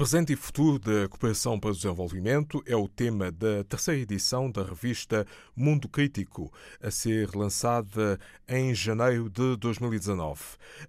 Presente e futuro da cooperação para o desenvolvimento é o tema da terceira edição da revista Mundo Crítico, a ser lançada em janeiro de 2019.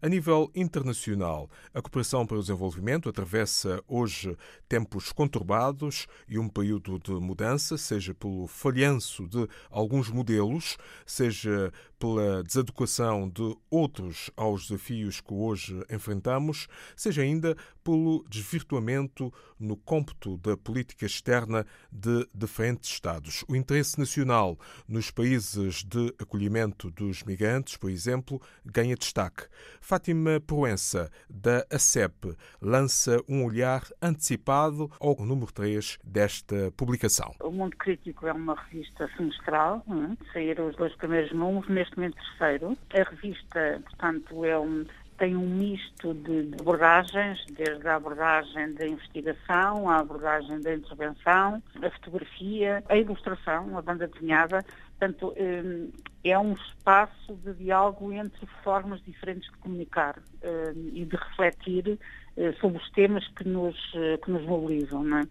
A nível internacional, a cooperação para o desenvolvimento atravessa hoje tempos conturbados e um período de mudança, seja pelo falhanço de alguns modelos, seja pela desadequação de outros aos desafios que hoje enfrentamos, seja ainda pelo desvirtuamento no cômputo da política externa de diferentes Estados. O interesse nacional nos países de acolhimento dos migrantes, por exemplo, ganha destaque. Fátima Proença, da ACEP, lança um olhar antecipado ao número 3 desta publicação. O Mundo Crítico é uma revista semestral, é? saíram os dois primeiros números, neste momento terceiro. A revista, portanto, é um, tem um misto de, de, abordagens, desde a abordagem da investigação, a abordagem da intervenção, a fotografia, a ilustração, a banda desenhada. Portanto, hum, é um espaço de diálogo entre formas diferentes de comunicar hum, e de refletir eh, sobre os temas que nos, eh, que nos mobilizam. Não é?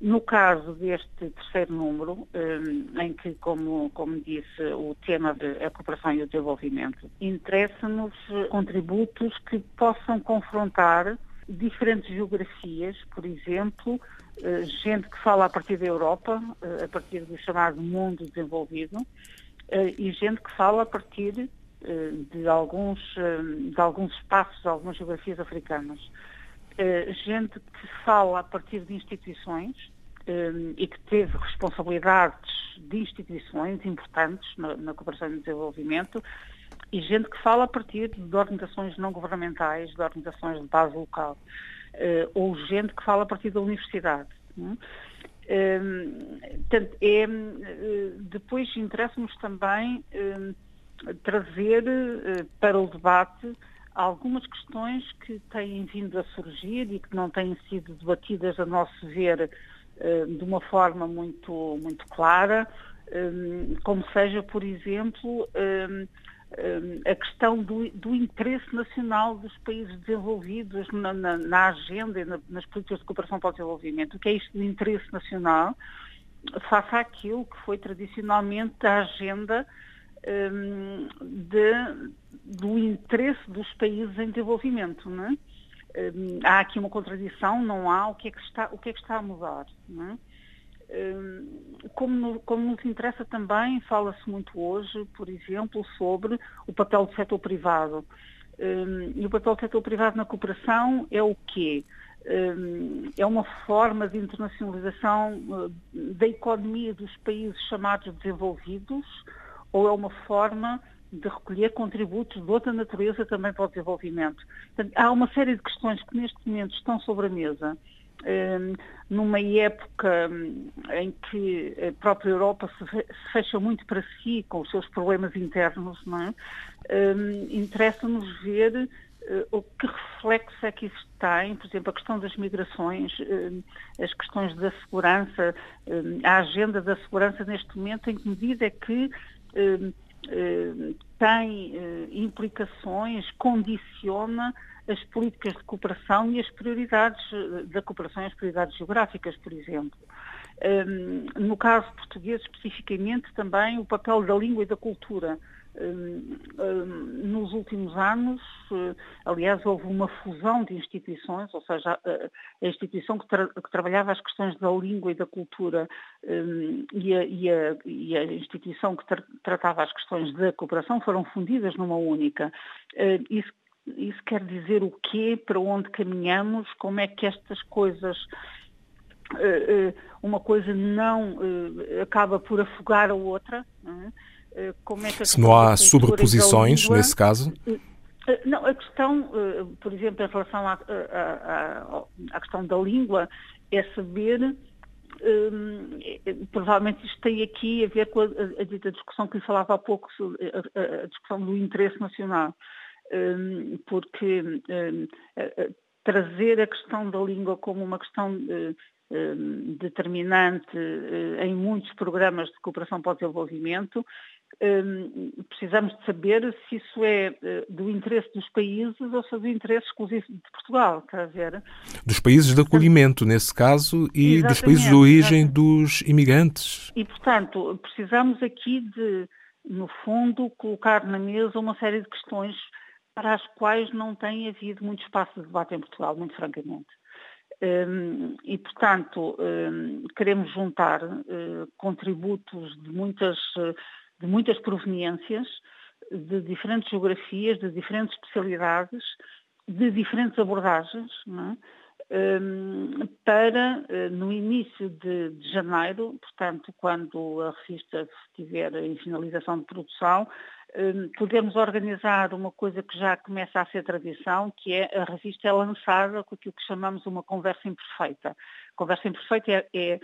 No caso deste terceiro número, eh, em que, como, como disse, o tema da cooperação e o desenvolvimento, interessa-nos contributos que possam confrontar diferentes geografias, por exemplo, eh, gente que fala a partir da Europa, eh, a partir do chamado mundo desenvolvido, e gente que fala a partir de alguns, de alguns espaços, de algumas geografias africanas. Eh, gente que fala a partir de instituições um, e que teve responsabilidades de instituições importantes na, cooperação e desenvolvimento e gente que fala a partir de organizações não governamentais, de organizações de base local, uh, ou gente que fala a partir da universidade. Um, portanto, é, depois interessa-nos também trazer para o debate algumas questões que têm vindo a surgir e que não têm sido debatidas, a nosso ver, eh, de uma forma muito, muito clara, eh, como seja, por exemplo, eh, a questão do, do, interesse nacional dos países desenvolvidos na, na, na agenda e na, nas políticas de cooperação para o desenvolvimento. O que é isto do interesse nacional face àquilo que foi tradicionalmente a agenda um, de, do interesse dos países em desenvolvimento. É? um, há aqui uma contradição, não há, o que é que está, o que é que está a mudar? É? um, como, como nos interessa também, fala-se muito hoje, por exemplo, sobre o papel do setor privado. Hum, e o papel do setor privado na cooperação é o quê? é uma forma de internacionalização uh, da economia dos países chamados desenvolvidos, ou é uma forma de recolher contributos de outra natureza também para o desenvolvimento. Portanto, há uma série de questões que neste momento estão sobre a mesa, um, numa época hum, em que a própria Europa se, fecha muito para si com os seus problemas internos, é? Um, Interessa-nos ver uh, o que reflexo é que isso tem, por exemplo, a questão das migrações, as questões da segurança, a agenda da segurança neste momento, em que medida é que eh, eh, tem eh, implicações, condiciona as políticas de cooperação e as prioridades da cooperação e as prioridades geográficas, por exemplo. No caso português, especificamente, também o papel da língua e da cultura. Hum, hum, nos últimos anos, eh, aliás, houve uma fusão de instituições, ou seja, a instituição que, tra que trabalhava as questões da língua e da cultura e a, e, a, e, a, instituição que tra tratava as questões da cooperação foram fundidas numa única. Eh, isso, isso quer dizer o quê? Para onde caminhamos? Como é que estas coisas eh, uma coisa não acaba por afogar a outra? Não é? Eh, como é que Se não há sobreposições língua, nesse caso? Eh, não, a questão, eh, por exemplo, em relação à, à, à questão da língua, é saber, provavelmente isto tem aqui a ver com a, a, a, discussão que lhe falava há pouco, a, a discussão do interesse nacional, porque trazer a questão da língua como uma questão determinante em muitos programas de cooperação para o desenvolvimento, precisamos de saber se isso é do interesse dos países ou se é do interesse exclusivo de Portugal, quer ver? Dos países de acolhimento, nesse caso, e exatamente, dos países de origem exatamente. dos imigrantes. E, portanto, precisamos aqui de, no fundo, colocar na mesa uma série de questões para as quais não tem havido muito espaço de debate em Portugal, muito francamente. Um, e, portanto, um, queremos juntar uh, contributos de muitas, de muitas proveniências, de diferentes geografias, de diferentes especialidades, de diferentes abordagens, um, para, uh, no início de, de, janeiro, portanto, quando a revista estiver em finalização de produção, Hum, podermos organizar uma coisa que já começa a ser tradição, que é a revista é lançada com aquilo que chamamos uma conversa imperfeita. Conversa imperfeita é, é,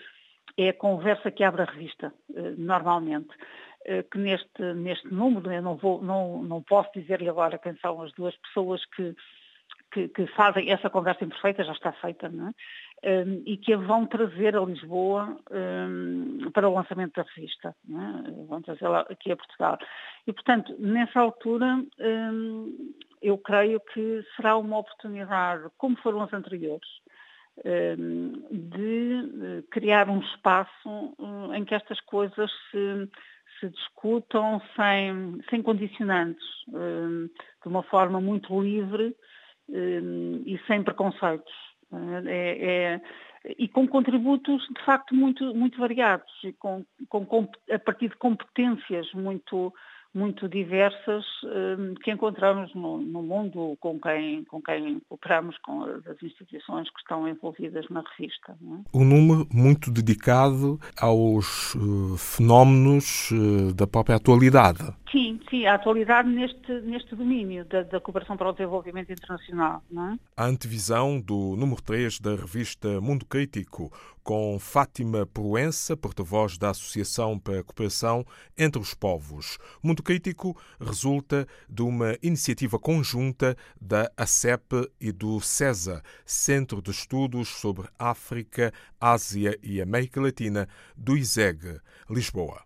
é a conversa que abre a revista, eh, normalmente eh, que neste, neste número, eu não, vou, não, não posso dizer-lhe agora quem são as duas pessoas que, que, que, fazem essa conversa imperfeita, já está feita, não é? um, e que a vão trazer a Lisboa um, para o lançamento da revista. É? Vão trazê-la aqui a Portugal. E, portanto, nessa altura, um, eu creio que será uma oportunidade, como foram as anteriores, de eh, criar um espaço em que estas coisas se, se discutam sem, sem condicionantes, de uma forma muito livre e sem preconceitos. É, é, e com contributos de facto muito, muito variados com, com, a partir de competências muito, muito diversas hum, que encontramos no, no, mundo com quem, com quem operamos, com as instituições que estão envolvidas na revista. É? Um número muito dedicado aos uh, fenómenos uh, da própria atualidade. Sim, sim, a atualidade neste, neste domínio da, da cooperação para o desenvolvimento internacional. Não é? A antevisão do número 3 da revista Mundo Crítico, com Fátima Proença, porta-voz da Associação para a Cooperação entre os Povos. Mundo Crítico resulta de uma iniciativa conjunta da ACEP e do CESA, Centro de Estudos sobre África, Ásia e América Latina, do ISEG, Lisboa.